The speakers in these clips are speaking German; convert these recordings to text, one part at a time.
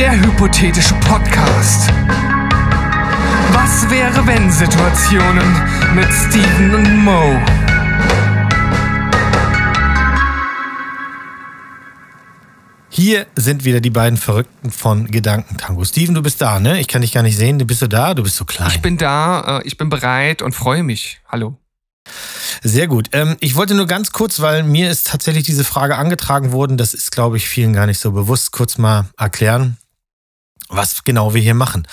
Der hypothetische Podcast. Was wäre wenn Situationen mit Steven und Mo? Hier sind wieder die beiden Verrückten von Gedankentango. Steven, du bist da, ne? Ich kann dich gar nicht sehen. Du bist du da? Du bist so klein. Ich bin da, äh, ich bin bereit und freue mich. Hallo. Sehr gut. Ähm, ich wollte nur ganz kurz, weil mir ist tatsächlich diese Frage angetragen worden, das ist, glaube ich, vielen gar nicht so bewusst, kurz mal erklären, was genau wir hier machen.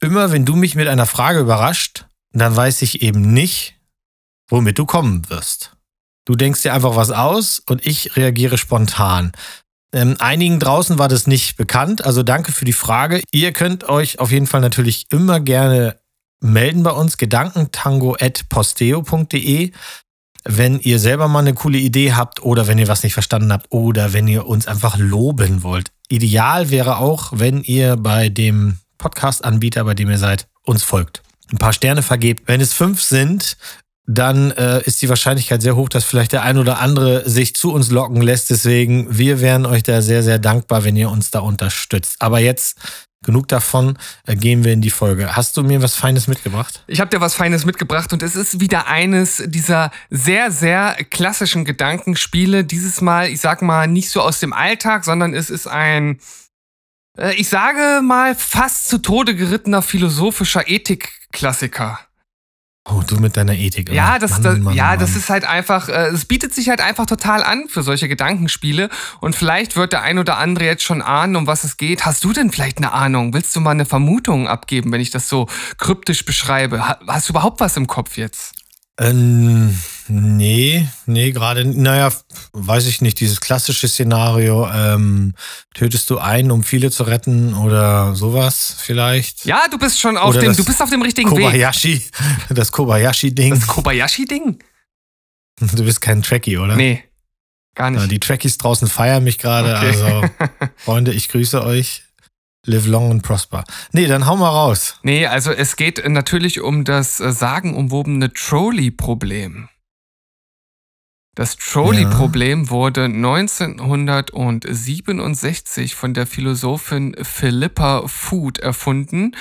Immer wenn du mich mit einer Frage überrascht, dann weiß ich eben nicht, womit du kommen wirst. Du denkst dir einfach was aus und ich reagiere spontan. Ähm, einigen draußen war das nicht bekannt, also danke für die Frage. Ihr könnt euch auf jeden Fall natürlich immer gerne melden bei uns, gedankentango.posteo.de, wenn ihr selber mal eine coole Idee habt oder wenn ihr was nicht verstanden habt oder wenn ihr uns einfach loben wollt. Ideal wäre auch, wenn ihr bei dem Podcast-Anbieter, bei dem ihr seid, uns folgt. Ein paar Sterne vergebt. Wenn es fünf sind, dann äh, ist die Wahrscheinlichkeit sehr hoch, dass vielleicht der ein oder andere sich zu uns locken lässt. Deswegen, wir wären euch da sehr, sehr dankbar, wenn ihr uns da unterstützt. Aber jetzt genug davon, äh, gehen wir in die Folge. Hast du mir was Feines mitgebracht? Ich habe dir was Feines mitgebracht und es ist wieder eines dieser sehr, sehr klassischen Gedankenspiele. Dieses Mal, ich sag mal, nicht so aus dem Alltag, sondern es ist ein, äh, ich sage mal, fast zu Tode gerittener philosophischer Ethikklassiker. Oh, du mit deiner Ethik. Ja, das, Mann, das, Mann, ja, Mann. das ist halt einfach, äh, es bietet sich halt einfach total an für solche Gedankenspiele. Und vielleicht wird der ein oder andere jetzt schon ahnen, um was es geht. Hast du denn vielleicht eine Ahnung? Willst du mal eine Vermutung abgeben, wenn ich das so kryptisch beschreibe? Hast du überhaupt was im Kopf jetzt? Ähm, nee, nee, gerade, naja, weiß ich nicht, dieses klassische Szenario, ähm, tötest du einen, um viele zu retten oder sowas vielleicht? Ja, du bist schon auf oder dem, du bist auf dem richtigen Kobayashi, Weg. Das Kobayashi-Ding. Das Kobayashi-Ding? Du bist kein Trekkie, oder? Nee, gar nicht. Ja, die Trekkies draußen feiern mich gerade, okay. also Freunde, ich grüße euch. Live long and prosper. Nee, dann hau mal raus. Nee, also es geht natürlich um das äh, sagenumwobene Trolley-Problem. Das Trolley-Problem ja. wurde 1967 von der Philosophin Philippa Food erfunden,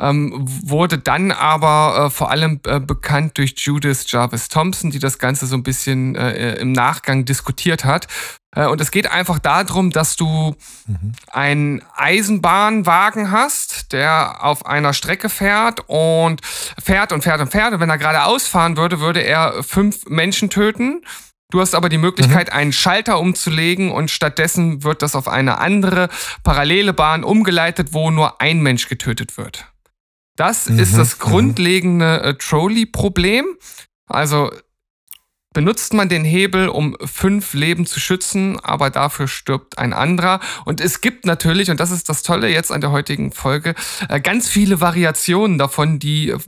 ähm, wurde dann aber äh, vor allem äh, bekannt durch Judith Jarvis Thompson, die das Ganze so ein bisschen äh, im Nachgang diskutiert hat. Äh, und es geht einfach darum, dass du mhm. einen Eisenbahnwagen hast, der auf einer Strecke fährt und fährt und fährt und fährt. Und wenn er gerade ausfahren würde, würde er fünf Menschen töten. Du hast aber die Möglichkeit, mhm. einen Schalter umzulegen und stattdessen wird das auf eine andere parallele Bahn umgeleitet, wo nur ein Mensch getötet wird. Das mhm. ist das grundlegende äh, Trolley-Problem. Also benutzt man den Hebel, um fünf Leben zu schützen, aber dafür stirbt ein anderer. Und es gibt natürlich, und das ist das Tolle jetzt an der heutigen Folge, äh, ganz viele Variationen davon, die äh,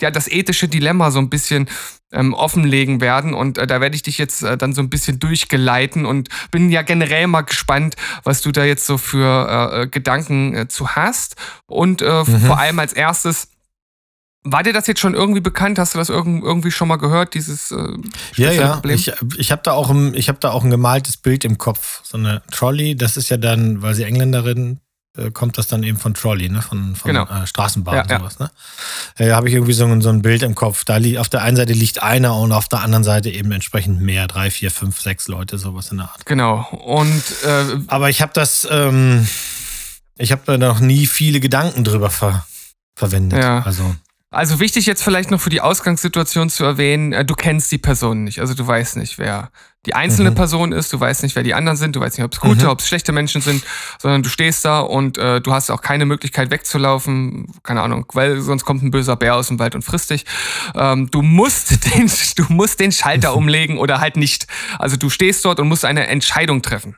ja das ethische Dilemma so ein bisschen ähm, offenlegen werden. Und äh, da werde ich dich jetzt äh, dann so ein bisschen durchgeleiten und bin ja generell mal gespannt, was du da jetzt so für äh, äh Gedanken äh, zu hast. Und äh, mhm. vor allem als erstes, war dir das jetzt schon irgendwie bekannt? Hast du das irgendwie schon mal gehört, dieses äh, Ja, ja. Problem? Ich, ich habe da, auch ein, hab da auch ein gemaltes Bild im Kopf. So eine Trolley, das ist ja dann, weil sie Engländerin äh, kommt das dann eben von Trolley, ne? Von, von genau. äh, Straßenbahn ja, und sowas, ja. ne? Äh, habe ich irgendwie so, so ein Bild im Kopf. Da liegt auf der einen Seite liegt einer und auf der anderen Seite eben entsprechend mehr, drei, vier, fünf, sechs Leute, sowas in der Art. Genau. Und äh, aber ich habe das, ähm, ich habe da noch nie viele Gedanken drüber ver verwendet. Ja. Also also wichtig jetzt vielleicht noch für die Ausgangssituation zu erwähnen, äh, du kennst die Person nicht. Also du weißt nicht, wer die einzelne mhm. Person ist, du weißt nicht, wer die anderen sind, du weißt nicht, ob es gute, mhm. ob es schlechte Menschen sind, sondern du stehst da und äh, du hast auch keine Möglichkeit wegzulaufen, keine Ahnung, weil sonst kommt ein böser Bär aus dem Wald und frisst dich. Ähm, du musst den, du musst den Schalter umlegen oder halt nicht. Also du stehst dort und musst eine Entscheidung treffen.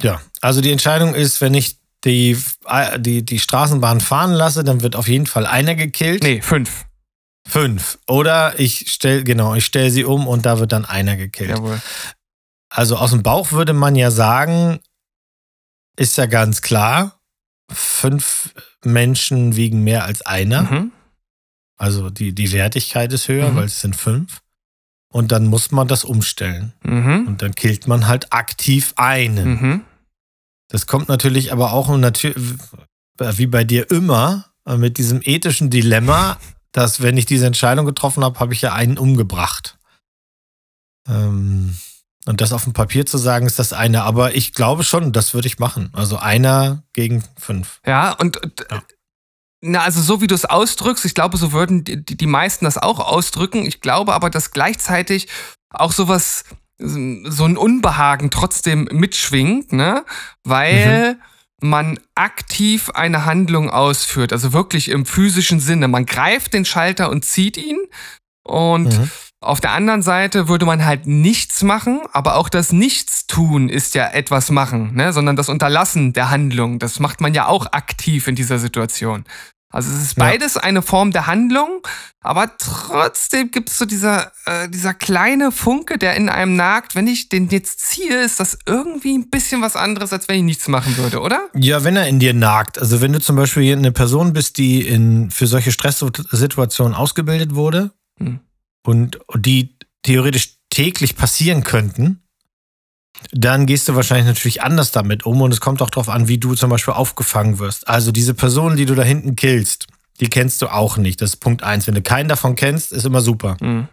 Ja, also die Entscheidung ist, wenn ich die, die, die Straßenbahn fahren lasse, dann wird auf jeden Fall einer gekillt. Nee, fünf. Fünf. Oder ich stelle, genau, ich stelle sie um und da wird dann einer gekillt. Jawohl. Also aus dem Bauch würde man ja sagen, ist ja ganz klar, fünf Menschen wiegen mehr als einer. Mhm. Also die, die Wertigkeit ist höher, mhm. weil es sind fünf. Und dann muss man das umstellen. Mhm. Und dann killt man halt aktiv einen. Das kommt natürlich aber auch natürlich, wie bei dir immer, mit diesem ethischen Dilemma, dass wenn ich diese Entscheidung getroffen habe, habe ich ja einen umgebracht. Ähm, und das auf dem Papier zu sagen, ist das eine. Aber ich glaube schon, das würde ich machen. Also einer gegen fünf. Ja, und ja. Na, also so wie du es ausdrückst, ich glaube, so würden die, die meisten das auch ausdrücken. Ich glaube aber, dass gleichzeitig auch sowas, so ein Unbehagen trotzdem mitschwingt, ne? Weil mhm. man aktiv eine Handlung ausführt, also wirklich im physischen Sinne. Man greift den Schalter und zieht ihn und mhm. Auf der anderen Seite würde man halt nichts machen, aber auch das Nichtstun ist ja etwas machen, ne? sondern das Unterlassen der Handlung, das macht man ja auch aktiv in dieser Situation. Also es ist beides ja. eine Form der Handlung, aber trotzdem gibt es so dieser, äh, dieser kleine Funke, der in einem nagt. Wenn ich den jetzt ziehe, ist das irgendwie ein bisschen was anderes, als wenn ich nichts machen würde, oder? Ja, wenn er in dir nagt. Also wenn du zum Beispiel eine Person bist, die in, für solche Stresssituationen ausgebildet wurde, hm und die theoretisch täglich passieren könnten, dann gehst du wahrscheinlich natürlich anders damit um und es kommt auch darauf an, wie du zum Beispiel aufgefangen wirst. Also diese Personen, die du da hinten killst, die kennst du auch nicht. Das ist Punkt eins. Wenn du keinen davon kennst, ist immer super. Mhm.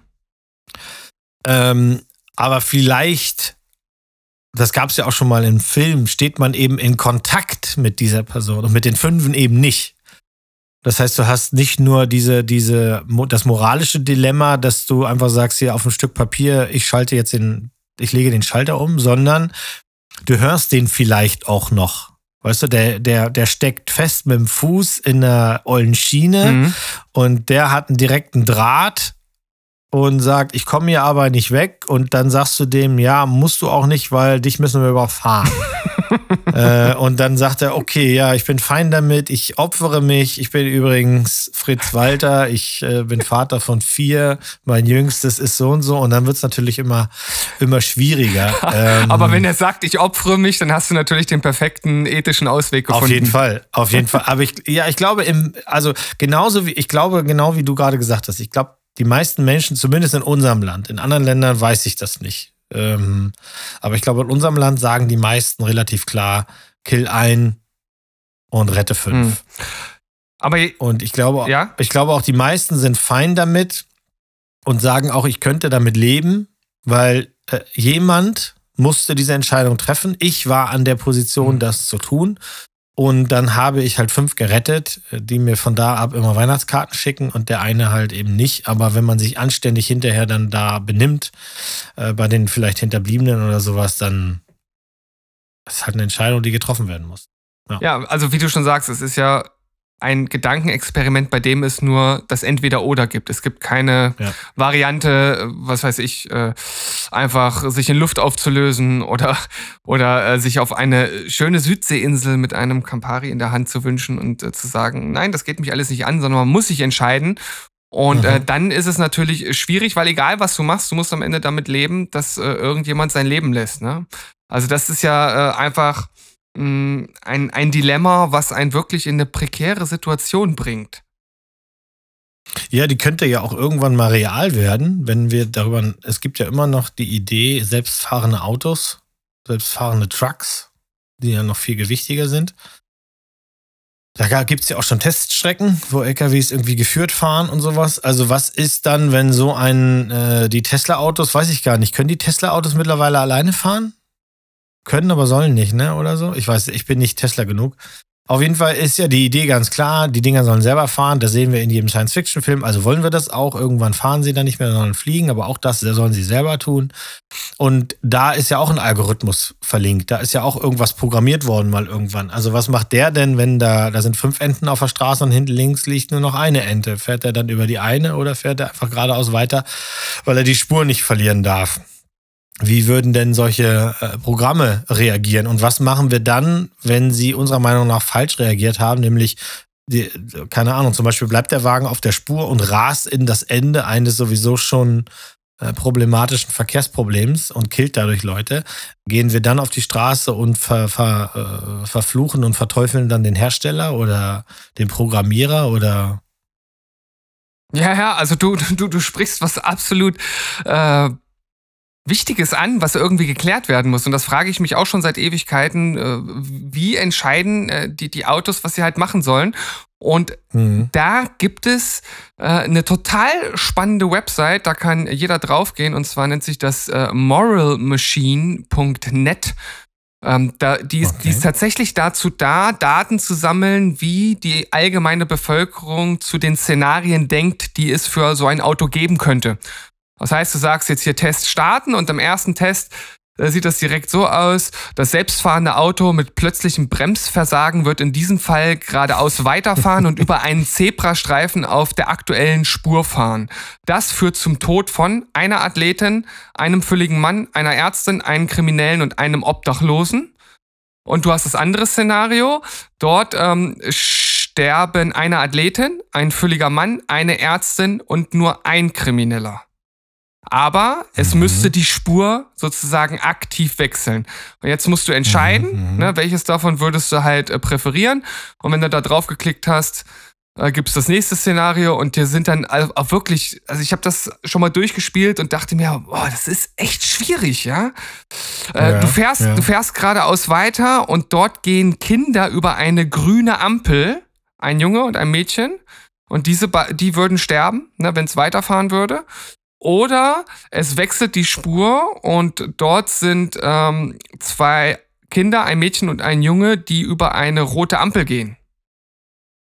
Ähm, aber vielleicht, das gab es ja auch schon mal im Film, steht man eben in Kontakt mit dieser Person und mit den Fünfen eben nicht. Das heißt, du hast nicht nur diese, diese, das moralische Dilemma, dass du einfach sagst, hier auf ein Stück Papier, ich schalte jetzt den, ich lege den Schalter um, sondern du hörst den vielleicht auch noch. Weißt du, der, der, der steckt fest mit dem Fuß in einer ollen Schiene mhm. und der hat einen direkten Draht und sagt, ich komme hier aber nicht weg. Und dann sagst du dem, ja, musst du auch nicht, weil dich müssen wir überfahren. äh, und dann sagt er, okay, ja, ich bin fein damit, ich opfere mich. Ich bin übrigens Fritz Walter, ich äh, bin Vater von vier, mein jüngstes ist so und so. Und dann wird es natürlich immer, immer schwieriger. Ähm, Aber wenn er sagt, ich opfere mich, dann hast du natürlich den perfekten ethischen Ausweg gefunden. Auf jeden Fall, auf jeden Fall. Aber ich, ja, ich glaube, im, also genauso wie, ich glaube, genau wie du gerade gesagt hast, ich glaube, die meisten Menschen, zumindest in unserem Land, in anderen Ländern weiß ich das nicht. Ähm, aber ich glaube, in unserem Land sagen die meisten relativ klar, kill ein und rette fünf. Hm. Aber und ich glaube, ja? ich glaube auch, die meisten sind fein damit und sagen auch, ich könnte damit leben, weil äh, jemand musste diese Entscheidung treffen. Ich war an der Position, hm. das zu tun. Und dann habe ich halt fünf gerettet, die mir von da ab immer Weihnachtskarten schicken und der eine halt eben nicht. Aber wenn man sich anständig hinterher dann da benimmt, äh, bei den vielleicht Hinterbliebenen oder sowas, dann ist halt eine Entscheidung, die getroffen werden muss. Ja. ja, also wie du schon sagst, es ist ja ein Gedankenexperiment, bei dem es nur das Entweder-Oder gibt. Es gibt keine ja. Variante, was weiß ich, äh, einfach sich in Luft aufzulösen oder, oder äh, sich auf eine schöne Südseeinsel mit einem Campari in der Hand zu wünschen und äh, zu sagen, nein, das geht mich alles nicht an, sondern man muss sich entscheiden. Und mhm. dann ist es natürlich schwierig, weil egal was du machst, du musst am Ende damit leben, dass irgendjemand sein Leben lässt. Ne? Also das ist ja einfach ein, ein Dilemma, was einen wirklich in eine prekäre Situation bringt. Ja, die könnte ja auch irgendwann mal real werden, wenn wir darüber. Es gibt ja immer noch die Idee, selbstfahrende Autos, selbstfahrende Trucks, die ja noch viel gewichtiger sind. Da gibt es ja auch schon Teststrecken, wo LKWs irgendwie geführt fahren und sowas. Also was ist dann, wenn so ein, äh, die Tesla-Autos, weiß ich gar nicht, können die Tesla-Autos mittlerweile alleine fahren? Können, aber sollen nicht, ne? Oder so. Ich weiß, ich bin nicht Tesla genug. Auf jeden Fall ist ja die Idee ganz klar, die Dinger sollen selber fahren. Das sehen wir in jedem Science-Fiction-Film. Also wollen wir das auch. Irgendwann fahren sie dann nicht mehr, sondern fliegen. Aber auch das sollen sie selber tun. Und da ist ja auch ein Algorithmus verlinkt. Da ist ja auch irgendwas programmiert worden mal irgendwann. Also was macht der denn, wenn da, da sind fünf Enten auf der Straße und hinten links liegt nur noch eine Ente? Fährt er dann über die eine oder fährt er einfach geradeaus weiter, weil er die Spur nicht verlieren darf? Wie würden denn solche äh, Programme reagieren? Und was machen wir dann, wenn sie unserer Meinung nach falsch reagiert haben, nämlich die, keine Ahnung, zum Beispiel bleibt der Wagen auf der Spur und rast in das Ende eines sowieso schon äh, problematischen Verkehrsproblems und killt dadurch Leute. Gehen wir dann auf die Straße und ver, ver, äh, verfluchen und verteufeln dann den Hersteller oder den Programmierer oder ja, ja, also du, du, du sprichst was absolut äh, Wichtiges an, was irgendwie geklärt werden muss. Und das frage ich mich auch schon seit Ewigkeiten. Äh, wie entscheiden äh, die, die Autos, was sie halt machen sollen? Und mhm. da gibt es äh, eine total spannende Website, da kann jeder draufgehen und zwar nennt sich das äh, moralmachine.net. Ähm, da, die, ist, okay. die ist tatsächlich dazu da, Daten zu sammeln, wie die allgemeine Bevölkerung zu den Szenarien denkt, die es für so ein Auto geben könnte. Das heißt, du sagst jetzt hier Test starten und im ersten Test äh, sieht das direkt so aus. Das selbstfahrende Auto mit plötzlichem Bremsversagen wird in diesem Fall geradeaus weiterfahren und über einen Zebrastreifen auf der aktuellen Spur fahren. Das führt zum Tod von einer Athletin, einem fülligen Mann, einer Ärztin, einem Kriminellen und einem Obdachlosen. Und du hast das andere Szenario. Dort ähm, sterben eine Athletin, ein fülliger Mann, eine Ärztin und nur ein Krimineller aber es mhm. müsste die Spur sozusagen aktiv wechseln. Und jetzt musst du entscheiden, mhm. mhm. ne, welches davon würdest du halt äh, präferieren. Und wenn du da drauf geklickt hast, äh, gibt es das nächste Szenario und dir sind dann auch wirklich, also ich habe das schon mal durchgespielt und dachte mir, boah, das ist echt schwierig, ja. Äh, ja du fährst, ja. du fährst geradeaus weiter und dort gehen Kinder über eine grüne Ampel, ein Junge und ein Mädchen. Und diese, die würden sterben, ne, wenn es weiterfahren würde. Oder es wechselt die Spur und dort sind ähm, zwei Kinder, ein Mädchen und ein Junge, die über eine rote Ampel gehen.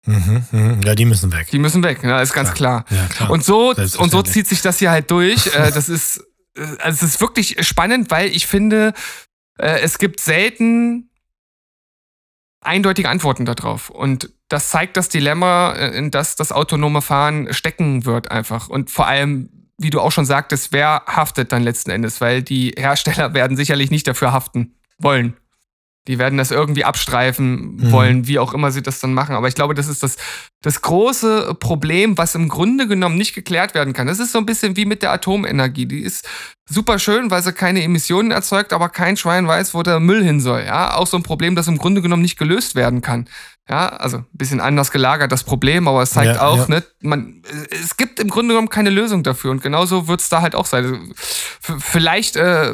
Mhm, mh. Ja, die müssen weg. Die müssen weg, ne? ist ganz klar. klar. Ja, klar. Und so und so zieht sich das hier halt durch. Äh, das ist äh, also es ist wirklich spannend, weil ich finde, äh, es gibt selten eindeutige Antworten darauf. Und das zeigt das Dilemma, in das das autonome Fahren stecken wird einfach. Und vor allem, wie du auch schon sagtest, wer haftet dann letzten Endes? Weil die Hersteller werden sicherlich nicht dafür haften wollen. Die werden das irgendwie abstreifen mhm. wollen, wie auch immer sie das dann machen. Aber ich glaube, das ist das, das große Problem, was im Grunde genommen nicht geklärt werden kann. Das ist so ein bisschen wie mit der Atomenergie. Die ist super schön, weil sie keine Emissionen erzeugt, aber kein Schwein weiß, wo der Müll hin soll. Ja, auch so ein Problem, das im Grunde genommen nicht gelöst werden kann. Ja, also ein bisschen anders gelagert das Problem, aber es zeigt ja, auch, ja. ne, man, es gibt im Grunde genommen keine Lösung dafür und genauso wird es da halt auch sein. Also, vielleicht äh,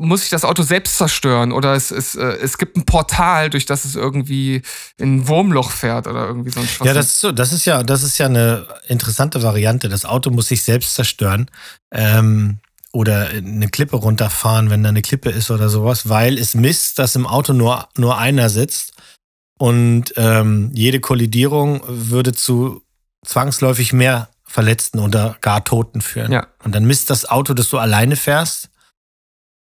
muss ich das Auto selbst zerstören oder es, es, äh, es gibt ein Portal, durch das es irgendwie in ein Wurmloch fährt oder irgendwie so ein Schwachsinn. Ja, das ist so, das ist ja, das ist ja eine interessante Variante. Das Auto muss sich selbst zerstören. Ähm, oder eine Klippe runterfahren, wenn da eine Klippe ist oder sowas, weil es misst, dass im Auto nur, nur einer sitzt und ähm, jede Kollidierung würde zu zwangsläufig mehr Verletzten oder gar Toten führen. Ja. Und dann misst das Auto, dass du alleine fährst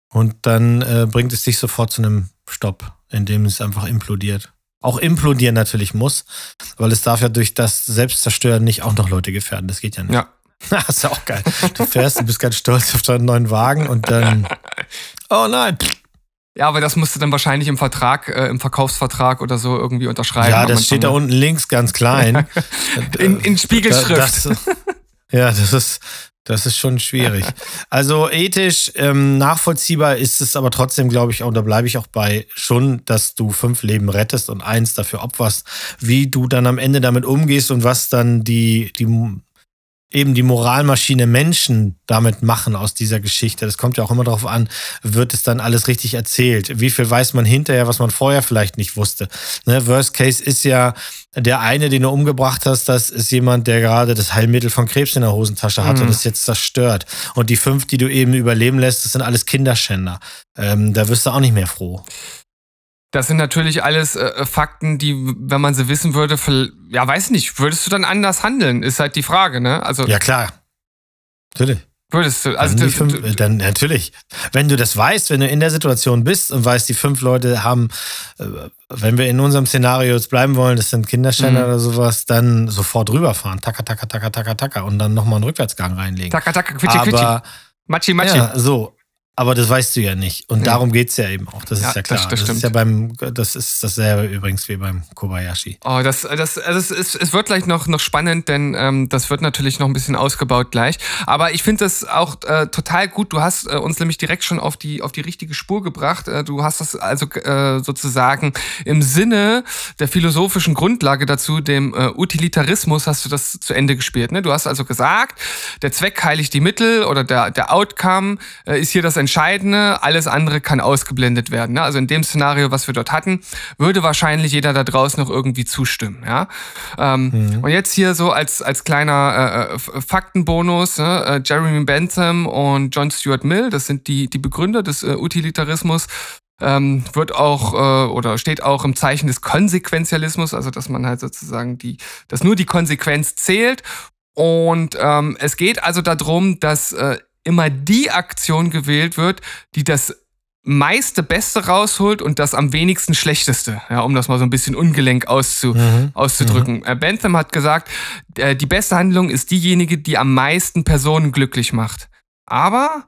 und dann äh, bringt es dich sofort zu einem Stopp, indem es einfach implodiert. Auch implodieren natürlich muss, weil es darf ja durch das Selbstzerstören nicht auch noch Leute gefährden. Das geht ja nicht. Ja. das ist ja auch geil. Du fährst, du bist ganz stolz auf deinen neuen Wagen und dann, oh nein. Ja, aber das musst du dann wahrscheinlich im Vertrag, äh, im Verkaufsvertrag oder so irgendwie unterschreiben. Ja, das steht da unten links ganz klein. in, in Spiegelschrift. Das, ja, das ist, das ist schon schwierig. Also ethisch ähm, nachvollziehbar ist es aber trotzdem, glaube ich, und da bleibe ich auch bei, schon, dass du fünf Leben rettest und eins dafür opferst. Wie du dann am Ende damit umgehst und was dann die, die eben die Moralmaschine Menschen damit machen aus dieser Geschichte. Das kommt ja auch immer darauf an, wird es dann alles richtig erzählt? Wie viel weiß man hinterher, was man vorher vielleicht nicht wusste? Ne? Worst Case ist ja, der eine, den du umgebracht hast, das ist jemand, der gerade das Heilmittel von Krebs in der Hosentasche hat mhm. und ist jetzt zerstört. Und die fünf, die du eben überleben lässt, das sind alles Kinderschänder. Ähm, da wirst du auch nicht mehr froh. Das sind natürlich alles äh, Fakten, die, wenn man sie wissen würde, für, ja, weiß nicht, würdest du dann anders handeln? Ist halt die Frage, ne? Also, ja, klar. Natürlich. Würdest du, also dann, fünf, du, dann natürlich. Wenn du das weißt, wenn du in der Situation bist und weißt, die fünf Leute haben, äh, wenn wir in unserem Szenario jetzt bleiben wollen, das sind Kinderständer mhm. oder sowas, dann sofort rüberfahren, taka, taka, taka, taka, taka und dann nochmal einen Rückwärtsgang reinlegen. Taka, taka, quitschi, quitschi. Machi, machi. Ja, so. Aber das weißt du ja nicht. Und darum geht es ja eben auch. Das ja, ist ja klar. Das, das, das ist ja beim, das ist dasselbe übrigens wie beim Kobayashi. Oh, das, das, also es, ist, es wird gleich noch, noch spannend, denn ähm, das wird natürlich noch ein bisschen ausgebaut gleich. Aber ich finde das auch äh, total gut. Du hast äh, uns nämlich direkt schon auf die, auf die richtige Spur gebracht. Äh, du hast das also äh, sozusagen im Sinne der philosophischen Grundlage dazu, dem äh, Utilitarismus, hast du das zu Ende gespielt. Ne? Du hast also gesagt, der Zweck heiligt die Mittel oder der, der Outcome äh, ist hier das Entscheidende, alles andere kann ausgeblendet werden. Ne? Also in dem Szenario, was wir dort hatten, würde wahrscheinlich jeder da draußen noch irgendwie zustimmen. Ja? Ähm, mhm. Und jetzt hier so als, als kleiner äh, äh Faktenbonus, ne? Äh, Jeremy Bentham und John Stuart Mill, das sind die, die Begründer des äh, Utilitarismus, ähm, wird auch äh, oder steht auch im Zeichen des Konsequenzialismus, also dass man halt sozusagen die, dass nur die Konsequenz zählt. Und ähm, es geht also darum, dass äh, immer die Aktion gewählt wird, die das meiste Beste rausholt und das am wenigsten Schlechteste, ja, um das mal so ein bisschen ungelenk auszu, mhm. auszudrücken. Mhm. Bentham hat gesagt, äh, die beste Handlung ist diejenige, die am meisten Personen glücklich macht. Aber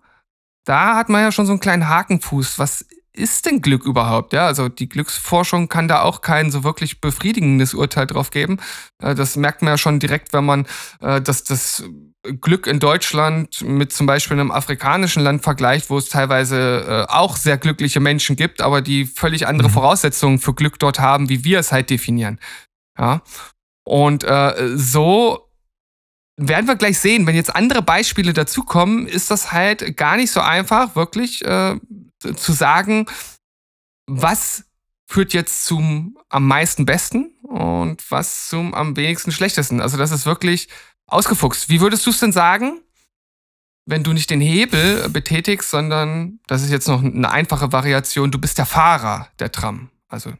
da hat man ja schon so einen kleinen Hakenfuß. Was ist denn Glück überhaupt? Ja, also die Glücksforschung kann da auch kein so wirklich befriedigendes Urteil drauf geben. Äh, das merkt man ja schon direkt, wenn man äh, das, das Glück in Deutschland mit zum Beispiel einem afrikanischen Land vergleicht, wo es teilweise äh, auch sehr glückliche Menschen gibt, aber die völlig andere mhm. Voraussetzungen für Glück dort haben, wie wir es halt definieren. Ja. Und äh, so werden wir gleich sehen, wenn jetzt andere Beispiele dazukommen, ist das halt gar nicht so einfach, wirklich äh, zu sagen, was führt jetzt zum am meisten Besten und was zum am wenigsten Schlechtesten. Also das ist wirklich ausgefuchst. Wie würdest du es denn sagen, wenn du nicht den Hebel betätigst, sondern das ist jetzt noch eine einfache Variation, du bist der Fahrer der Tram. Also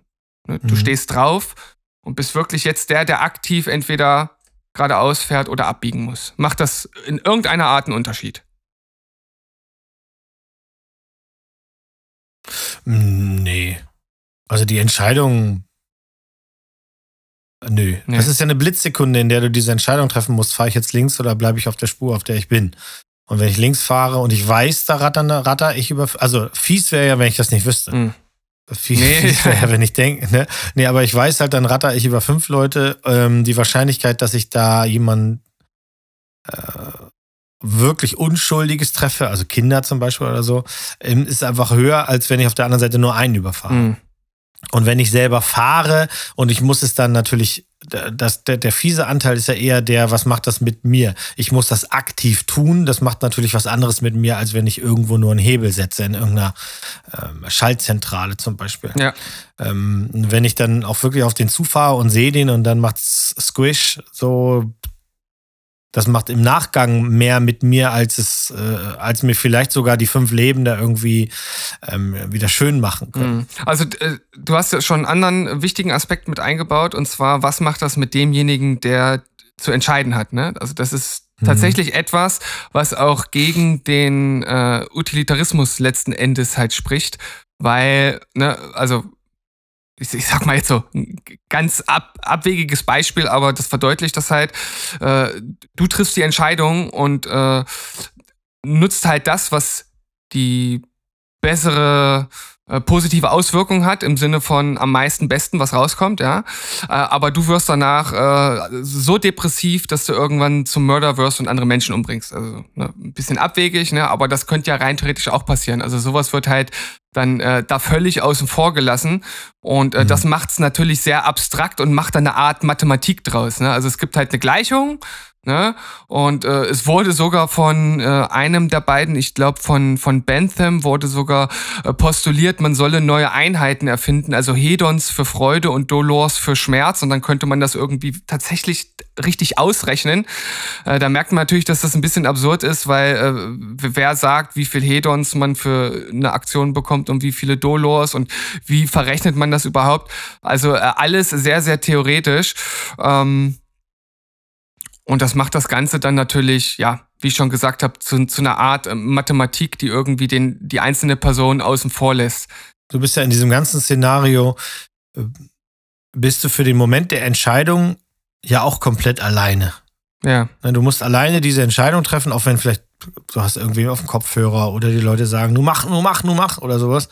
ne, du mhm. stehst drauf und bist wirklich jetzt der, der aktiv entweder geradeaus fährt oder abbiegen muss. Macht das in irgendeiner Art einen Unterschied? Nee. Also die Entscheidung Nö. Nee. Das ist ja eine Blitzsekunde, in der du diese Entscheidung treffen musst, fahre ich jetzt links oder bleibe ich auf der Spur, auf der ich bin. Und wenn ich links fahre und ich weiß, da rattern, ratter ich über. Also fies wäre ja, wenn ich das nicht wüsste. Mhm. Fies, nee. fies wäre ja, wenn ich denke. Ne? Nee, aber ich weiß halt, dann ratter ich über fünf Leute. Ähm, die Wahrscheinlichkeit, dass ich da jemanden äh, wirklich Unschuldiges treffe, also Kinder zum Beispiel oder so, ähm, ist einfach höher, als wenn ich auf der anderen Seite nur einen überfahre. Mhm. Und wenn ich selber fahre und ich muss es dann natürlich, das, der, der fiese Anteil ist ja eher der, was macht das mit mir? Ich muss das aktiv tun. Das macht natürlich was anderes mit mir, als wenn ich irgendwo nur einen Hebel setze, in irgendeiner ähm, Schaltzentrale zum Beispiel. Ja. Ähm, wenn ich dann auch wirklich auf den zufahre und sehe den und dann macht's Squish, so das macht im Nachgang mehr mit mir, als es, äh, als mir vielleicht sogar die fünf Leben da irgendwie ähm, wieder schön machen können. Mhm. Also äh, du hast ja schon einen anderen wichtigen Aspekt mit eingebaut, und zwar, was macht das mit demjenigen, der zu entscheiden hat? Ne? Also das ist mhm. tatsächlich mhm. etwas, was auch gegen den äh, Utilitarismus letzten Endes halt spricht, weil, ne, also ich, ich sag mal jetzt so ein ganz ab, abwegiges Beispiel, aber das verdeutlicht das halt. Äh, du triffst die Entscheidung und äh, nutzt halt das, was die bessere äh, positive Auswirkungen hat im Sinne von am meisten Besten, was rauskommt, ja. Äh, aber du wirst danach äh, so depressiv, dass du irgendwann zum Mörder wirst und andere Menschen umbringst. Also ne, ein bisschen abwegig, ne, aber das könnte ja rein theoretisch auch passieren. Also sowas wird halt dann äh, da völlig außen vor gelassen. Und äh, mhm. das macht es natürlich sehr abstrakt und macht dann eine Art Mathematik draus. Ne? Also es gibt halt eine Gleichung Ne? Und äh, es wurde sogar von äh, einem der beiden, ich glaube von, von Bentham, wurde sogar äh, postuliert, man solle neue Einheiten erfinden, also Hedons für Freude und Dolors für Schmerz. Und dann könnte man das irgendwie tatsächlich richtig ausrechnen. Äh, da merkt man natürlich, dass das ein bisschen absurd ist, weil äh, wer sagt, wie viel Hedons man für eine Aktion bekommt und wie viele Dolors und wie verrechnet man das überhaupt? Also äh, alles sehr, sehr theoretisch. Ähm, und das macht das Ganze dann natürlich, ja, wie ich schon gesagt habe, zu, zu einer Art äh, Mathematik, die irgendwie den, die einzelne Person außen vor lässt. Du bist ja in diesem ganzen Szenario, äh, bist du für den Moment der Entscheidung ja auch komplett alleine. Ja. Ne, du musst alleine diese Entscheidung treffen, auch wenn vielleicht du hast irgendwie auf dem Kopfhörer oder die Leute sagen, nu mach, nu mach, nu mach oder sowas.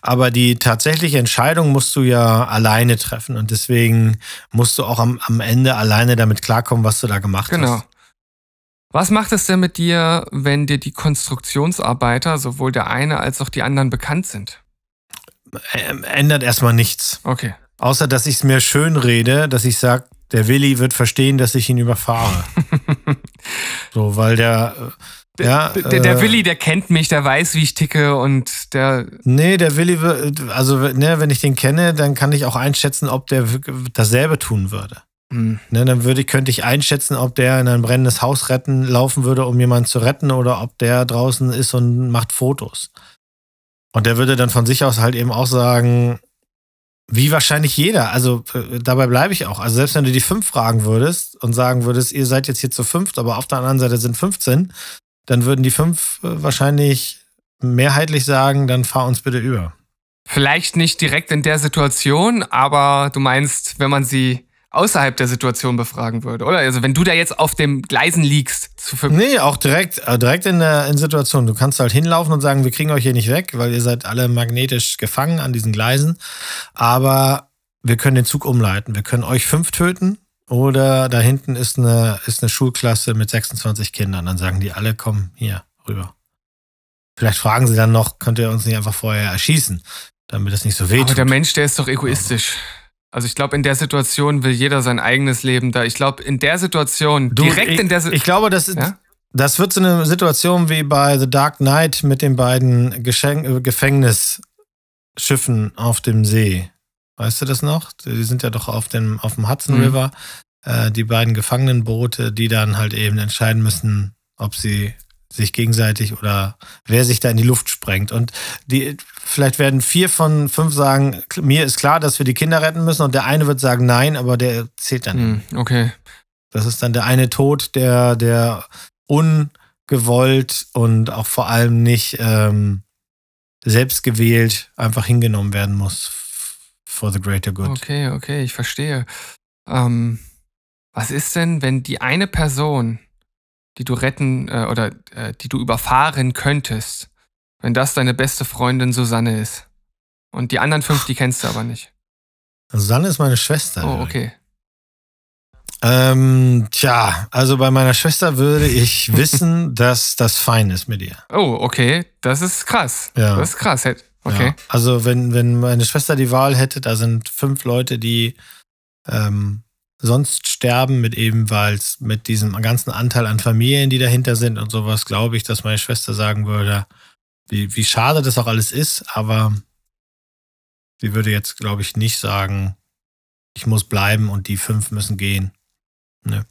Aber die tatsächliche Entscheidung musst du ja alleine treffen und deswegen musst du auch am, am Ende alleine damit klarkommen, was du da gemacht Genau. hast. Was macht es denn mit dir, wenn dir die Konstruktionsarbeiter, sowohl der eine als auch die anderen, bekannt sind? Ähm, Ändert erstmal nichts. Okay. Außer, dass ich es mir schön rede, dass ich sage, der Willi wird verstehen, dass ich ihn überfahre. so, weil der. äh, Ja, Der, der äh, Willi, der kennt mich, der weiß, wie ich ticke und der. Nee, der Willi, also ne, wenn ich den kenne, dann kann ich auch einschätzen, ob der dasselbe tun würde. Hm. Ne, dann würde könnte ich einschätzen, ob der in ein brennendes Haus retten, laufen würde, um jemanden zu retten, oder ob der draußen ist und macht Fotos. Und der würde dann von sich aus halt eben auch sagen, wie wahrscheinlich jeder. Also äh, dabei bleibe ich auch. Also selbst wenn du die fünf fragen würdest und sagen würdest, ihr seid jetzt hier zu fünft, aber auf der anderen Seite sind 15, dann würden die fünf äh, wahrscheinlich mehrheitlich sagen, dann fahr uns bitte über. Vielleicht nicht direkt in der Situation, aber du meinst, wenn man sie außerhalb der Situation befragen würde, oder? Also wenn du da jetzt auf dem Gleisen liegst, zu. Nee, auch direkt, äh, direkt in der in Situation. Du kannst halt hinlaufen und sagen, wir kriegen euch hier nicht weg, weil ihr seid alle magnetisch gefangen an diesen Gleisen. Aber wir können den Zug umleiten. Wir können euch fünf töten oder da hinten ist eine, ist eine Schulklasse mit 26 Kindern. Dann sagen die alle, komm hier rüber. Vielleicht fragen sie dann noch, könnt ihr uns nicht einfach vorher erschießen, damit es nicht so weh Aber der Mensch, der ist doch egoistisch. Also ich glaube, in der Situation will jeder sein eigenes Leben da. Ich glaube, in der Situation, Du, direkt ich, in der Ich Situation. glaube, das, ist, Ja? das wird so eine Situation wie bei The Dark Knight mit den beiden Geschenk äh, Gefängnisschiffen auf dem See. Weißt du das noch? Die sind ja doch auf dem, auf dem Hudson Mhm. River. Äh, die beiden Gefangenenboote, die dann halt eben entscheiden müssen, ob sie sich gegenseitig oder wer sich da in die Luft sprengt. Und die, vielleicht werden vier von fünf sagen, mir ist klar, dass wir die Kinder retten müssen und der eine wird sagen, nein, aber der zählt dann nicht. Hm, okay. Das ist dann der eine Tod, der, der ungewollt und auch vor allem nicht ähm, selbst gewählt einfach hingenommen werden muss for the greater good. Okay, okay, ich verstehe. Ähm, was ist denn, wenn die eine Person, die du retten äh, oder äh, die du überfahren könntest, wenn das deine beste Freundin Susanne ist? Und die anderen fünf, die kennst du aber nicht. Susanne ist meine Schwester. Oh, okay. Ähm, tja, also bei meiner Schwester würde ich wissen, dass das fein ist mit ihr. Oh, okay. Das ist krass. Ja. Das ist krass. Okay. Ja. Also wenn, wenn meine Schwester die Wahl hätte, da sind fünf Leute, die ähm, sonst sterben mit eben, weil es mit diesem ganzen Anteil an Familien, die dahinter sind und sowas, glaube ich, dass meine Schwester sagen würde, wie, wie schade das auch alles ist, aber sie würde jetzt, glaube ich, nicht sagen, ich muss bleiben und die fünf müssen gehen. Ne.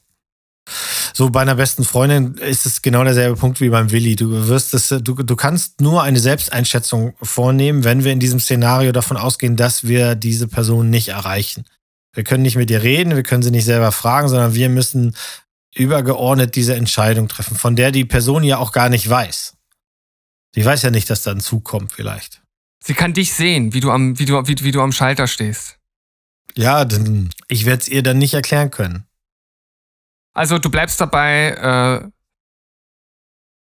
So bei einer besten Freundin ist es genau derselbe Punkt wie beim Willi. Du wirst es, du, du kannst nur eine Selbsteinschätzung vornehmen, wenn wir in diesem Szenario davon ausgehen, dass wir diese Person nicht erreichen. Wir können nicht mit ihr reden, wir können sie nicht selber fragen, sondern wir müssen übergeordnet diese Entscheidung treffen, von der die Person ja auch gar nicht weiß. Die weiß ja nicht, dass da ein Zug kommt, vielleicht. Sie kann dich sehen, wie du am, wie du, wie, wie du am Schalter stehst. Ja, dann, ich werde es ihr dann nicht erklären können. Also du bleibst dabei, äh,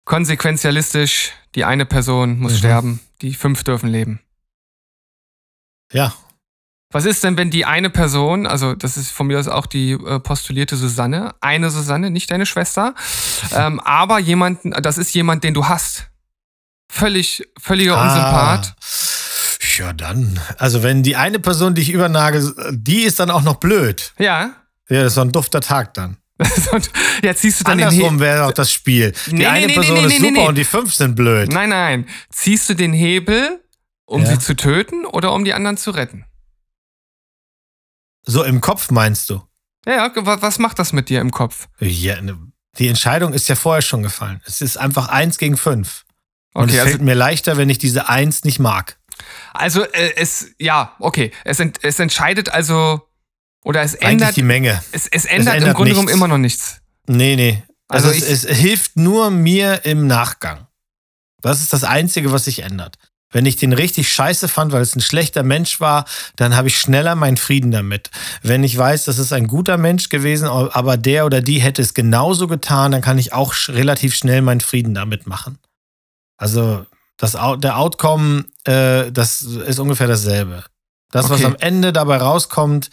konsequenzialistisch, die eine Person muss Mhm. sterben, die fünf dürfen leben. Ja, Was ist denn, wenn die eine Person, also das ist von mir aus auch die äh, postulierte Susanne, eine Susanne, nicht deine Schwester, ähm, aber jemanden, das ist jemand, den du hast. Völlig, völliger Unsympath. Ah, ja, dann. Also, wenn die eine Person, die ich übernagel, die ist dann auch noch blöd. Ja. Ja, das ist so ein dufter Tag dann. Jetzt ziehst du dann den Andersrum Hebel. wäre auch das Spiel. Die Nee, eine nee, Person nee, ist super und die fünf sind blöd. Nein, nein. Ziehst du den Hebel, um Ja. sie zu töten oder um die anderen zu retten? So im Kopf meinst du? Ja, ja, wa- was macht das mit dir im Kopf? Ja, ne, die Entscheidung ist ja vorher schon gefallen. Es ist einfach eins gegen fünf. Und Okay, es also, fällt mir leichter, wenn ich diese eins nicht mag. also äh, es, ja, okay. Es, ent, es entscheidet also, oder es Eigentlich ändert, die Menge. es, es ändert im ändert Grunde genommen immer noch nichts. Nee, nee. Also, Also es, es hilft nur mir im Nachgang. Das ist das Einzige, was sich ändert. Wenn ich den richtig scheiße fand, weil es ein schlechter Mensch war, dann habe ich schneller meinen Frieden damit. Wenn ich weiß, das ist ein guter Mensch gewesen, aber der oder die hätte es genauso getan, dann kann ich auch relativ schnell meinen Frieden damit machen. Also das, der Outcome, äh, das ist ungefähr dasselbe. Das, okay. was am Ende dabei rauskommt,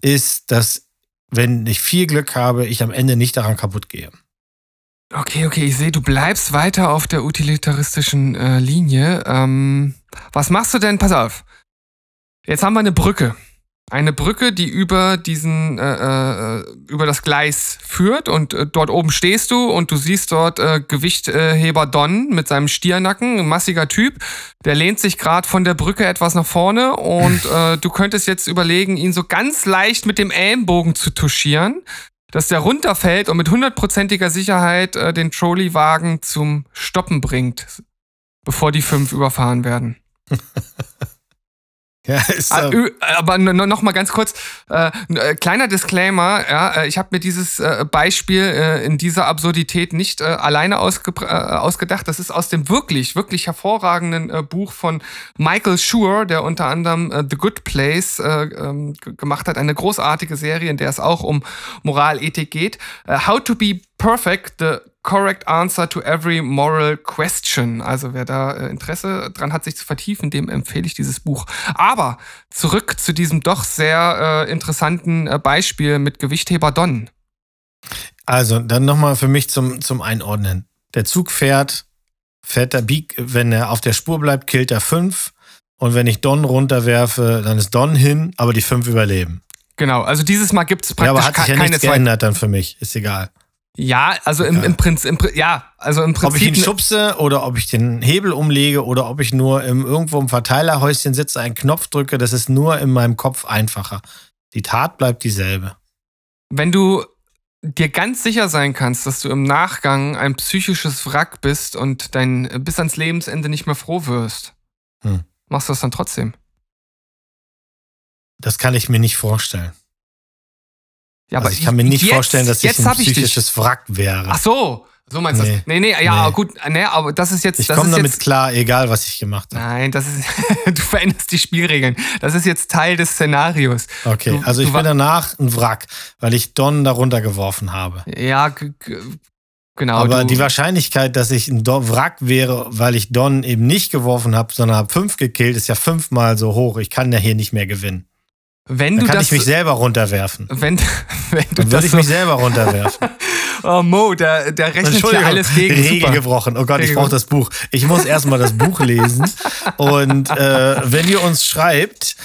ist, dass wenn ich viel Glück habe, ich am Ende nicht daran kaputt gehe. Okay, okay, ich sehe, du bleibst weiter auf der utilitaristischen äh, Linie. Ähm, was machst du denn? Pass auf. Jetzt haben wir eine Brücke. Eine Brücke, die über diesen, äh, äh, über das Gleis führt und äh, dort oben stehst du und du siehst dort äh, Gewichtheber Don mit seinem Stiernacken, ein massiger Typ, der lehnt sich gerade von der Brücke etwas nach vorne und äh, du könntest jetzt überlegen, ihn so ganz leicht mit dem Ellenbogen zu touchieren dass der runterfällt und mit hundertprozentiger Sicherheit äh, den Trolleywagen zum Stoppen bringt, bevor die fünf überfahren werden. Ja, ist ah, aber noch mal ganz kurz, äh, äh, kleiner Disclaimer, ja, äh, ich habe mir dieses äh, Beispiel äh, in dieser Absurdität nicht äh, alleine ausge ausgedacht. Das ist aus dem wirklich, wirklich hervorragenden Buch von Michael Schur, der unter anderem The Good Place äh, ähm, gemacht hat. Eine großartige Serie, in der es auch um Moralethik geht. How to be Perfect, The correct answer to every moral question. Also wer da äh, Interesse dran hat, sich zu vertiefen, dem empfehle ich dieses Buch. Aber zurück zu diesem doch sehr äh, interessanten äh, Beispiel mit Gewichtheber Don. Also dann nochmal für mich zum, zum Einordnen. Der Zug fährt, fährt der Bieg, wenn er auf der Spur bleibt, killt er fünf. Und wenn ich Don runterwerfe, dann ist Don hin, aber die fünf überleben. Genau, also dieses Mal gibt es praktisch ja, aber hat sich ja keine nichts geändert dann für mich, ist egal. Ja, also im, im, Prinzip, im, ja, also im Prinzip. Ob ich ihn schubse oder ob ich den Hebel umlege oder ob ich nur im, irgendwo im Verteilerhäuschen sitze, einen Knopf drücke, das ist nur in meinem Kopf einfacher. Die Tat bleibt dieselbe. Wenn du dir ganz sicher sein kannst, dass du im Nachgang ein psychisches Wrack bist und dein bis ans Lebensende nicht mehr froh wirst, hm. machst du das dann trotzdem? Das kann ich mir nicht vorstellen. Ja, also aber ich kann mir nicht jetzt, vorstellen, dass ich ein psychisches Wrack wäre. Ach so, so meinst du nee. das? Nee, nee, ja, nee. gut, nee, aber das ist jetzt. Ich komme damit jetzt, klar, egal was ich gemacht habe. Nein, das ist, du veränderst die Spielregeln. Das ist jetzt Teil des Szenarios. Okay, du, also ich bin danach ein Wrack, weil ich Don darunter geworfen habe. Ja, genau. Aber die Wahrscheinlichkeit, dass ich ein Wrack wäre, weil ich Don eben nicht geworfen habe, sondern habe fünf gekillt, ist ja fünfmal so hoch. Ich kann ja hier nicht mehr gewinnen. Wenn Dann du kann das, ich mich selber runterwerfen. Wenn, wenn du Dann würde ich mich selber runterwerfen. oh Mo, der, der rechnet hier alles gegen. Regel Super. gebrochen. Oh Gott, Regel ich brauche das Buch. Ich muss erstmal das Buch lesen. Und äh, wenn ihr uns schreibt,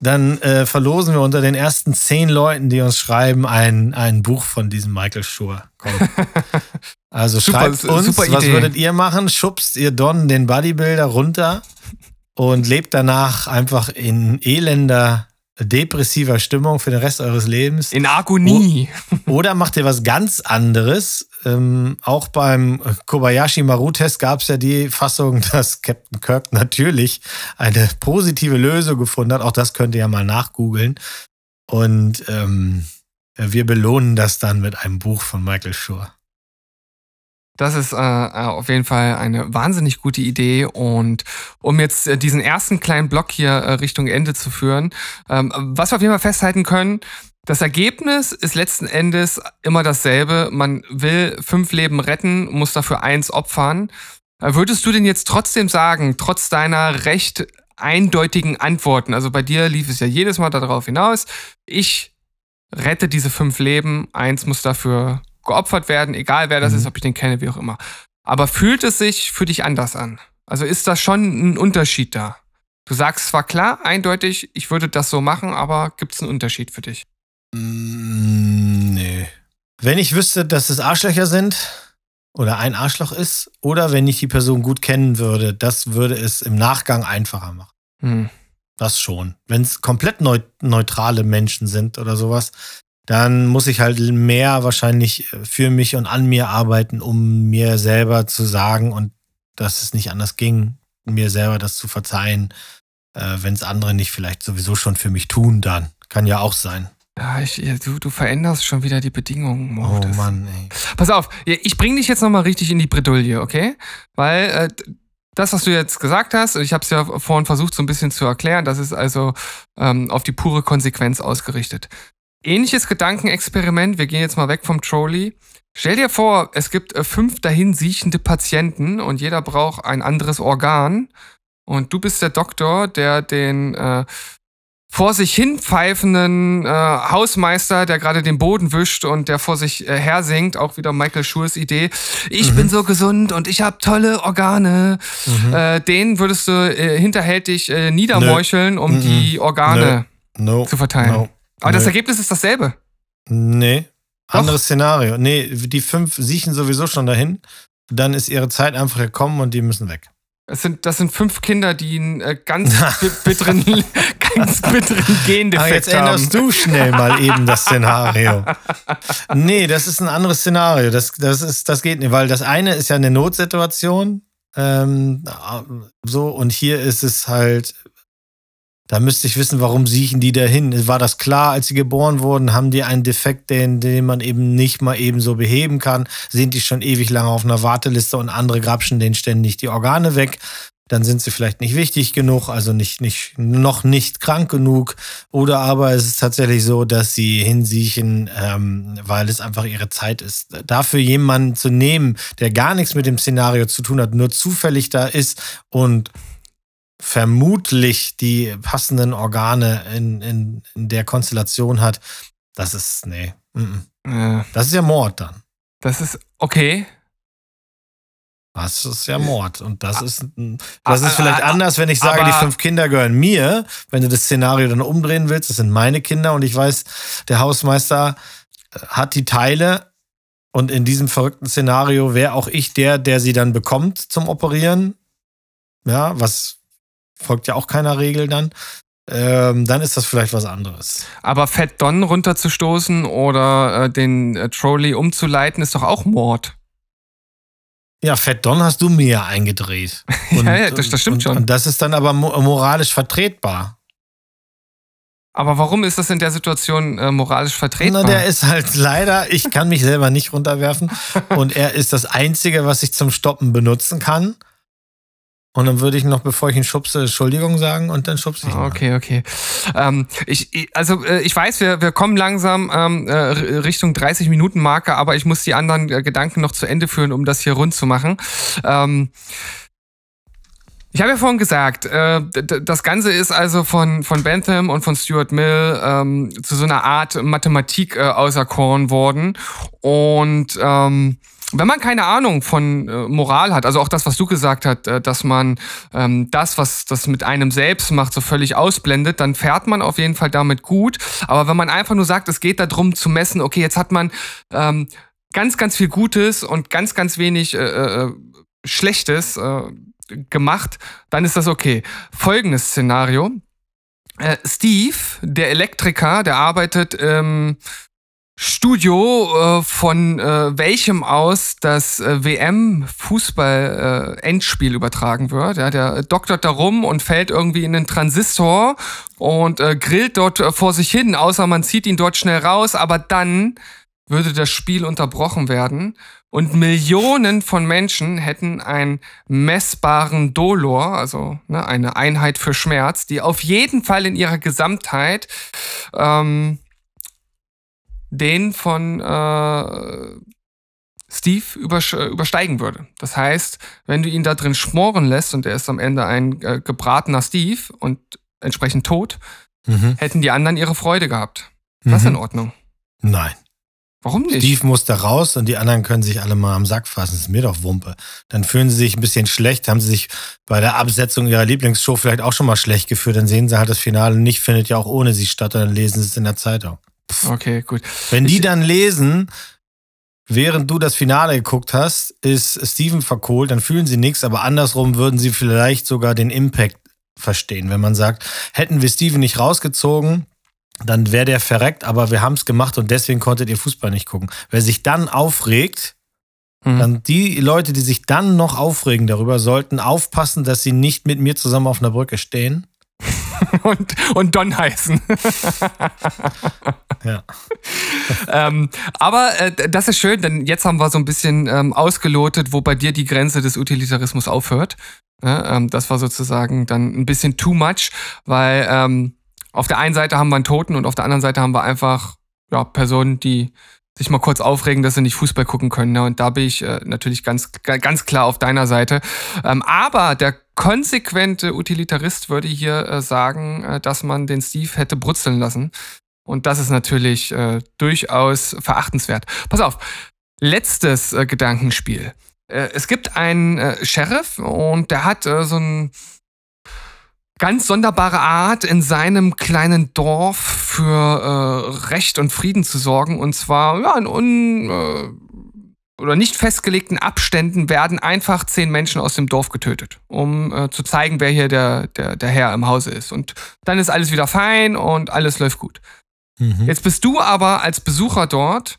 dann äh, verlosen wir unter den ersten zehn Leuten, die uns schreiben, ein, ein Buch von diesem Michael Schur. Also super, schreibt uns, was würdet ihr machen? Schubst ihr Don den Bodybuilder runter und lebt danach einfach in elender depressiver Stimmung für den Rest eures Lebens. In Agonie. Oder macht ihr was ganz anderes? Ähm, auch beim Kobayashi Maru-Test gab es ja die Fassung, dass Captain Kirk natürlich eine positive Lösung gefunden hat. Auch das könnt ihr ja mal nachgoogeln. Und ähm, wir belohnen das dann mit einem Buch von Michael Schur. Das ist äh, äh, auf jeden Fall eine wahnsinnig gute Idee. Und um jetzt äh, diesen ersten kleinen Block hier äh, Richtung Ende zu führen, ähm, was wir auf jeden Fall festhalten können, das Ergebnis ist letzten Endes immer dasselbe. Man will fünf Leben retten, muss dafür eins opfern. Äh, würdest du denn jetzt trotzdem sagen, trotz deiner recht eindeutigen Antworten, also bei dir lief es ja jedes Mal darauf hinaus, ich rette diese fünf Leben, eins muss dafür geopfert werden, egal wer das mhm. ist, ob ich den kenne, wie auch immer. Aber fühlt es sich für dich anders an? Also ist da schon ein Unterschied da? Du sagst zwar klar, eindeutig, ich würde das so machen, aber gibt es einen Unterschied für dich? Mm, nee. Wenn ich wüsste, dass es Arschlöcher sind oder ein Arschloch ist, oder wenn ich die Person gut kennen würde, das würde es im Nachgang einfacher machen. Hm. Das schon. Wenn es komplett neutrale Menschen sind oder sowas, dann muss ich halt mehr wahrscheinlich für mich und an mir arbeiten, um mir selber zu sagen und dass es nicht anders ging, mir selber das zu verzeihen, äh, wenn es andere nicht vielleicht sowieso schon für mich tun, dann. Kann ja auch sein. Ja, ich, du, du veränderst schon wieder die Bedingungen. Mo. Oh Mann, ey. Pass auf, ich bring dich jetzt nochmal richtig in die Bredouille, okay? Weil äh, das, was du jetzt gesagt hast, ich habe es ja vorhin versucht, so ein bisschen zu erklären, das ist also ähm, auf die pure Konsequenz ausgerichtet. Ähnliches Gedankenexperiment, wir gehen jetzt mal weg vom Trolley. Stell dir vor, es gibt äh, fünf dahin siechende Patienten und jeder braucht ein anderes Organ. Und du bist der Doktor, der den äh, vor sich hin pfeifenden äh, Hausmeister, der gerade den Boden wischt und der vor sich äh, her singt, auch wieder Michael Schurs Idee. Ich mhm. bin so gesund und ich habe tolle Organe. Mhm. Äh, den würdest du äh, hinterhältig äh, niedermeucheln, um mhm. die Organe no. zu verteilen. No. Aber das Ergebnis ist dasselbe. Nee. Doch. Anderes Szenario. Nee, die fünf siechen sowieso schon dahin. Dann ist ihre Zeit einfach gekommen und die müssen weg. Das sind, das sind fünf Kinder, die einen äh, ganz bitteren, ganz bitteren Gendefekt haben. Jetzt änderst du schnell mal eben das Szenario. Nee, das ist ein anderes Szenario. Das, das, ist, das geht nicht, weil das eine ist ja eine Notsituation. Ähm, so, und hier ist es halt da müsste ich wissen, warum siechen die da hin? War das klar, als sie geboren wurden? Haben die einen Defekt, den, den man eben nicht mal eben so beheben kann? Sind die schon ewig lange auf einer Warteliste und andere grapschen denen ständig die Organe weg? Dann sind sie vielleicht nicht wichtig genug, also nicht, nicht, noch nicht krank genug. Oder aber es ist tatsächlich so, dass sie hinsiechen, ähm, weil es einfach ihre Zeit ist. Dafür jemanden zu nehmen, der gar nichts mit dem Szenario zu tun hat, nur zufällig da ist und vermutlich die passenden Organe in, in, in der Konstellation hat, das ist, nee. Mm -mm. Das ist ja Mord dann. Das ist, okay. Das ist ja Mord. Und das ist, das ist vielleicht anders, wenn ich sage, die fünf Kinder gehören mir. Wenn du das Szenario dann umdrehen willst, das sind meine Kinder und ich weiß, der Hausmeister äh, hat die Teile. Und in diesem verrückten Szenario wäre auch ich der, der sie dann bekommt zum Operieren. Ja, was folgt ja auch keiner Regel dann, ähm, dann ist das vielleicht was anderes. Aber Fat Don runterzustoßen oder äh, den äh, Trolley umzuleiten, ist doch auch Mord. Ja, Fat Don hast du mir ja eingedreht. Und, ja, ja, das, das stimmt und, schon. Und das ist dann aber moralisch vertretbar. Aber warum ist das in der Situation äh, moralisch vertretbar? Na, der ist halt leider, ich kann mich selber nicht runterwerfen. und er ist das Einzige, was ich zum Stoppen benutzen kann. Und dann würde ich noch, bevor ich ihn schubse, Entschuldigung sagen und dann schubse ich ihn. Okay, okay. Ähm, ich, also äh, ich weiß, wir, wir kommen langsam ähm, äh, Richtung 30-Minuten-Marke, aber ich muss die anderen äh, Gedanken noch zu Ende führen, um das hier rund zu machen. Ähm, ich habe ja vorhin gesagt, das Ganze ist also von, von Bentham und von Stuart Mill ähm, zu so einer Art Mathematik äh, auserkoren worden. Und ähm, wenn man keine Ahnung von äh, Moral hat, also auch das, was du gesagt hast, äh, dass man ähm, das, was das mit einem selbst macht, so völlig ausblendet, dann fährt man auf jeden Fall damit gut. Aber wenn man einfach nur sagt, es geht darum zu messen, okay, jetzt hat man ähm, ganz, ganz viel Gutes und ganz, ganz wenig äh, äh, Schlechtes äh, gemacht, dann ist das okay. Folgendes Szenario. Äh, Steve, der Elektriker, der arbeitet im Studio, äh, von äh, welchem aus das äh, WM-Fußball-Endspiel übertragen wird. Ja, der doktert da rum und fällt irgendwie in den Transistor und grillt dort vor sich hin, außer man zieht ihn dort schnell raus, aber dann würde das Spiel unterbrochen werden und Millionen von Menschen hätten einen messbaren Dolor, also ne, eine Einheit für Schmerz, die auf jeden Fall in ihrer Gesamtheit ähm, den von äh, Steve übersteigen würde. Das heißt, wenn du ihn da drin schmoren lässt und er ist am Ende ein äh, gebratener Steve und entsprechend tot, mhm. hätten die anderen ihre Freude gehabt. Mhm. Das ist in Ordnung. Nein. Warum nicht? Steve muss da raus und die anderen können sich alle mal am Sack fassen. Das ist mir doch Wumpe. Dann fühlen sie sich ein bisschen schlecht, haben sie sich bei der Absetzung ihrer Lieblingsshow vielleicht auch schon mal schlecht gefühlt. Dann sehen sie halt das Finale nicht, findet ja auch ohne sie statt und dann lesen sie es in der Zeitung. Okay, gut. Wenn die dann lesen, während du das Finale geguckt hast, ist Steven verkohlt, dann fühlen sie nichts, aber andersrum würden sie vielleicht sogar den Impact verstehen. Wenn man sagt, hätten wir Steven nicht rausgezogen, dann wäre der verreckt, aber wir haben es gemacht und deswegen konntet ihr Fußball nicht gucken. Wer sich dann aufregt, mhm. dann die Leute, die sich dann noch aufregen darüber, sollten aufpassen, dass sie nicht mit mir zusammen auf einer Brücke stehen und, und Don heißen. ja. ähm, aber äh, das ist schön, denn jetzt haben wir so ein bisschen ähm, ausgelotet, wo bei dir die Grenze des Utilitarismus aufhört. Ja, ähm, das war sozusagen dann ein bisschen too much, weil ähm, auf der einen Seite haben wir einen Toten und auf der anderen Seite haben wir einfach ja, Personen, die sich mal kurz aufregen, dass sie nicht Fußball gucken können. Ne? Und da bin ich äh, natürlich ganz, ganz klar auf deiner Seite. Ähm, aber der konsequente Utilitarist würde hier äh, sagen, äh, dass man den Steve hätte brutzeln lassen. Und das ist natürlich äh, durchaus verachtenswert. Pass auf, letztes äh, Gedankenspiel. Äh, es gibt einen Sheriff und der hat so ein ganz sonderbare Art, in seinem kleinen Dorf für äh, Recht und Frieden zu sorgen. Und zwar ja, in un äh, oder nicht festgelegten Abständen werden einfach zehn Menschen aus dem Dorf getötet, um äh, zu zeigen, wer hier der, der, der Herr im Hause ist. Und dann ist alles wieder fein und alles läuft gut. Mhm. Jetzt bist du aber als Besucher dort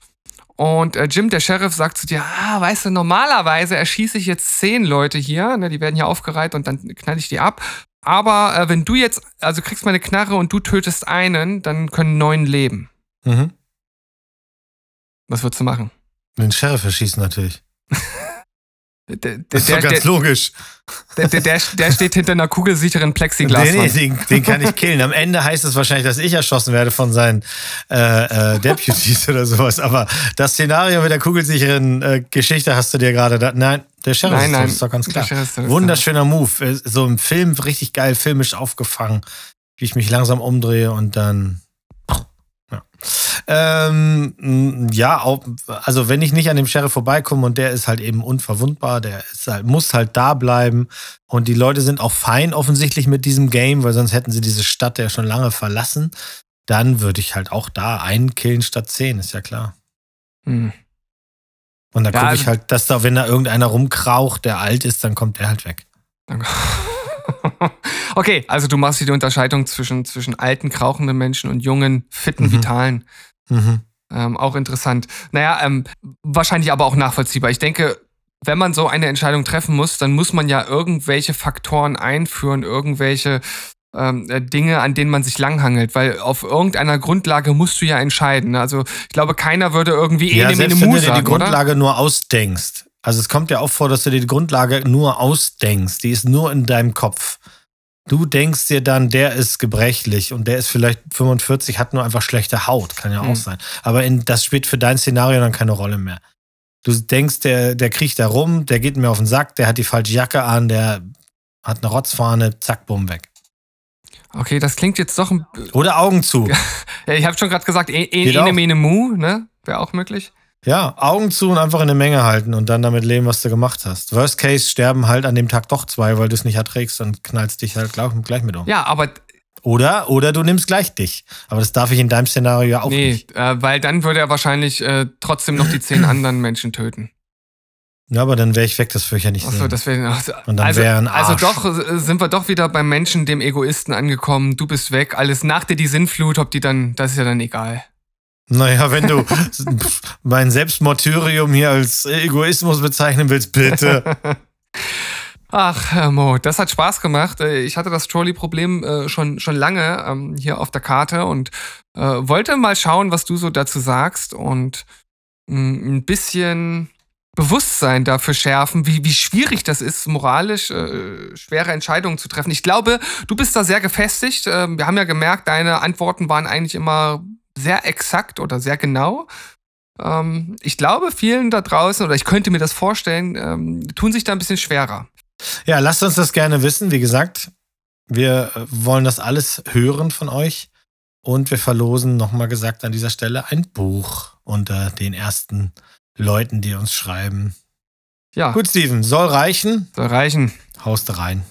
und äh, Jim, der Sheriff, sagt zu dir, ah, weißt du, normalerweise erschieße ich jetzt zehn Leute hier, ne, die werden hier aufgereiht und dann knall ich die ab. Aber äh, wenn du jetzt, also kriegst meine Knarre und du tötest einen, dann können neun leben. Mhm. Was würdest du machen? Den Sheriff erschießen natürlich. Der, das ist der, doch ganz der, logisch. Der, der, der, steht hinter einer kugelsicheren Plexiglas. Nee, nee, den, den, kann ich killen. Am Ende heißt es wahrscheinlich, dass ich erschossen werde von seinen äh, äh, Deputies oder sowas. Aber das Szenario mit der kugelsicheren äh, Geschichte hast du dir gerade da. Nein, der Sheriff nein, nein, ist doch ganz klar. Wunderschöner Move. Äh, so im Film richtig geil, filmisch aufgefangen, wie ich mich langsam umdrehe und dann ähm, ja, also wenn ich nicht an dem Sheriff vorbeikomme und der ist halt eben unverwundbar, der ist halt, muss halt da bleiben und die Leute sind auch fein offensichtlich mit diesem Game, weil sonst hätten sie diese Stadt ja schon lange verlassen, dann würde ich halt auch da einen killen statt zehn, ist ja klar. Hm. Und dann ja, gucke ich also halt, dass da, wenn da irgendeiner rumkraucht, der alt ist, dann kommt der halt weg. okay, also du machst die Unterscheidung zwischen, zwischen alten, krauchenden Menschen und jungen, fitten, mhm. vitalen. Mhm. Ähm, auch interessant. Naja, ähm, wahrscheinlich aber auch nachvollziehbar. Ich denke, wenn man so eine Entscheidung treffen muss, dann muss man ja irgendwelche Faktoren einführen, irgendwelche ähm, äh, Dinge, an denen man sich langhangelt, weil auf irgendeiner Grundlage musst du ja entscheiden. Also ich glaube, keiner würde irgendwie ja, eh selbst wenn du dir die Grundlage oder? nur ausdenkst. Also es kommt ja auch vor, dass du dir die Grundlage nur ausdenkst. Die ist nur in deinem Kopf. Du denkst dir dann, der ist gebrechlich und der ist vielleicht 45, hat nur einfach schlechte Haut, kann ja auch mhm. sein. Aber in, das spielt für dein Szenario dann keine Rolle mehr. Du denkst, der, der kriecht da rum, der geht mir auf den Sack, der hat die falsche Jacke an, der hat eine Rotzfahne, zack, bumm, weg. Okay, das klingt jetzt doch ein. Oder Augen zu. ja, ich habe schon gerade gesagt, e, e, ene, mene, mu, ne? Wäre auch möglich. Ja, Augen zu und einfach in der Menge halten und dann damit leben, was du gemacht hast. Worst case sterben halt an dem Tag doch zwei, weil du es nicht erträgst und knallst dich halt gleich mit um. Ja, aber oder, oder du nimmst gleich dich. Aber das darf ich in deinem Szenario ja auch nee, nicht. Nee, äh, weil dann würde er wahrscheinlich äh, trotzdem noch die zehn anderen Menschen töten. Ja, aber dann wäre ich weg, das würde ich ja nicht Achso, sehen. Das wär, also, und dann also, wäre ein also Arsch. Also doch äh, sind wir doch wieder beim Menschen, dem Egoisten angekommen. Du bist weg, alles nach dir die Sinnflut, ob die dann, das ist ja dann egal. Naja, wenn du mein Selbstmortyrium hier als Egoismus bezeichnen willst, bitte. Ach, Mo, das hat Spaß gemacht. Äh, ich hatte das Trolley-Problem äh, schon, schon lange ähm, hier auf der Karte und äh, wollte mal schauen, was du so dazu sagst und mm, ein bisschen Bewusstsein dafür schärfen, wie, wie schwierig das ist, moralisch schwere Entscheidungen zu treffen. Ich glaube, du bist da sehr gefestigt. Äh, wir haben ja gemerkt, deine Antworten waren eigentlich immer sehr exakt oder sehr genau. Ähm, ich glaube, vielen da draußen, oder ich könnte mir das vorstellen, ähm, tun sich da ein bisschen schwerer. Ja, lasst uns das gerne wissen. Wie gesagt, wir äh, wollen das alles hören von euch. Und wir verlosen, nochmal gesagt, an dieser Stelle ein Buch unter den ersten Leuten, die uns schreiben. Ja. Gut, Steven, soll reichen. Soll reichen. Haust rein.